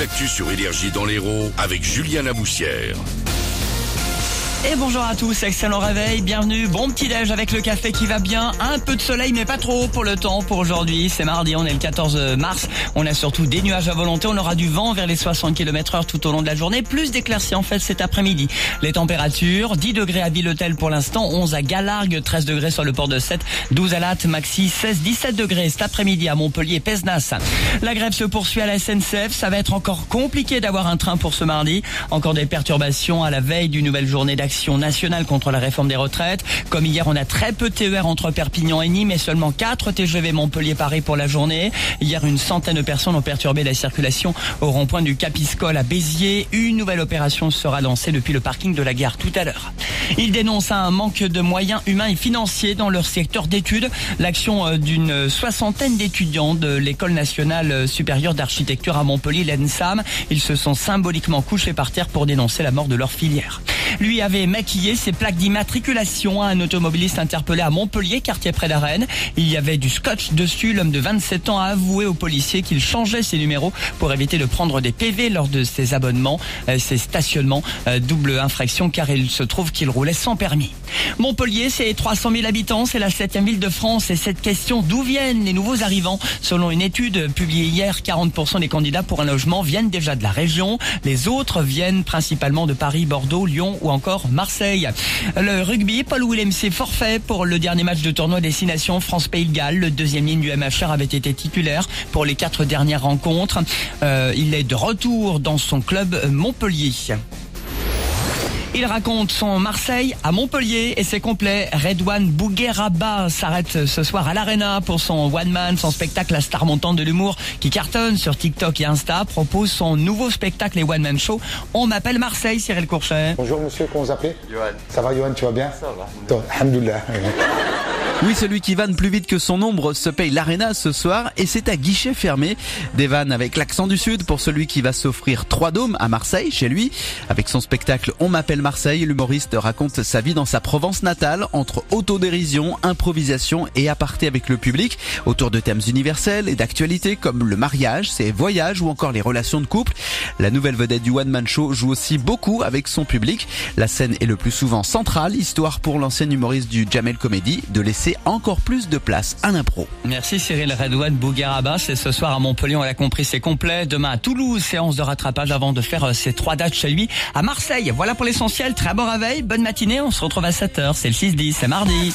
l'actu sur Énergie dans l'Hérault avec Julien Laboussière. Et bonjour à tous, excellent réveil, bienvenue, bon petit déj avec le café qui va bien, un peu de soleil mais pas trop pour le temps pour aujourd'hui, c'est mardi, on est le 14 mars, on a surtout des nuages à volonté, on aura du vent vers les 60 km heure tout au long de la journée, plus d'éclaircies en fait cet après-midi. Les températures, 10 degrés à Villetel pour l'instant, 11 à Galargues, 13 degrés sur le port de 7, 12 à Latte, Maxi 16, 17 degrés cet après-midi à Montpellier, Pesnas. La grève se poursuit à la SNCF, ça va être encore compliqué d'avoir un train pour ce mardi, encore des perturbations à la veille d'une nouvelle journée d'action nationale contre la réforme des retraites. Comme hier, on a très peu de TER entre Perpignan et Nîmes et seulement 4 TGV Montpellier-Paris pour la journée. Hier, une centaine de personnes ont perturbé la circulation au rond-point du Capiscol à Béziers. Une nouvelle opération sera lancée depuis le parking de la gare tout à l'heure. Ils dénoncent un manque de moyens humains et financiers dans leur secteur d'études. L'action euh, d'une soixantaine d'étudiants de l'École nationale supérieure d'architecture à Montpellier, l'ENSAM, ils se sont symboliquement couchés par terre pour dénoncer la mort de leur filière. Lui avait maquillé ses plaques d'immatriculation à un automobiliste interpellé à Montpellier, quartier près d'Arène. Il y avait du scotch dessus. L'homme de 27 ans a avoué aux policiers qu'il changeait ses numéros pour éviter de prendre des PV lors de ses abonnements, euh, ses stationnements. Euh, double infraction car il se trouve qu'il roulait sans permis. Montpellier, c'est 300 000 habitants, c'est la septième ville de France et cette question d'où viennent les nouveaux arrivants? Selon une étude publiée hier, 40% des candidats pour un logement viennent déjà de la région. Les autres viennent principalement de Paris, Bordeaux, Lyon ou encore Marseille. Le rugby, Paul Willem s'est forfait pour le dernier match de tournoi destination France-Pays de Galles. Le deuxième ligne du MHR avait été titulaire pour les quatre dernières rencontres. Euh, il est de retour dans son club Montpellier. Il raconte son Marseille à Montpellier et c'est complet. Redouane Bougueraba s'arrête ce soir à l'Arena pour son One Man, son spectacle La Star Montante de l'humour qui cartonne sur TikTok et Insta, propose son nouveau spectacle Les One Man Show. On m'appelle Marseille, Cyril Courchet. Bonjour monsieur, comment vous appelez Johan. Ça va Johan, tu vas bien Ça va. Toi. Oui, celui qui vanne plus vite que son ombre se paye l'Arena ce soir et c'est à guichet fermé. Des vannes avec l'accent du Sud pour celui qui va s'offrir trois dômes à Marseille, chez lui. Avec son spectacle On m'appelle Marseille, l'humoriste raconte sa vie dans sa Provence natale entre autodérision, improvisation et aparté avec le public autour de thèmes universels et d'actualité comme le mariage, ses voyages ou encore les relations de couple. La nouvelle vedette du One Man Show joue aussi beaucoup avec son public. La scène est le plus souvent centrale, histoire pour l'ancien humoriste du Jamel Comedy de laisser encore plus de place à l'impro. Merci Cyril Redouane Bougueraba. C'est ce soir à Montpellier, on l'a compris, c'est complet. Demain à Toulouse, séance de rattrapage avant de faire euh, ces trois dates chez lui à Marseille. Voilà pour l'essentiel. Très bon réveil, bonne matinée. On se retrouve à 7h. C'est le 6-10, c'est mardi.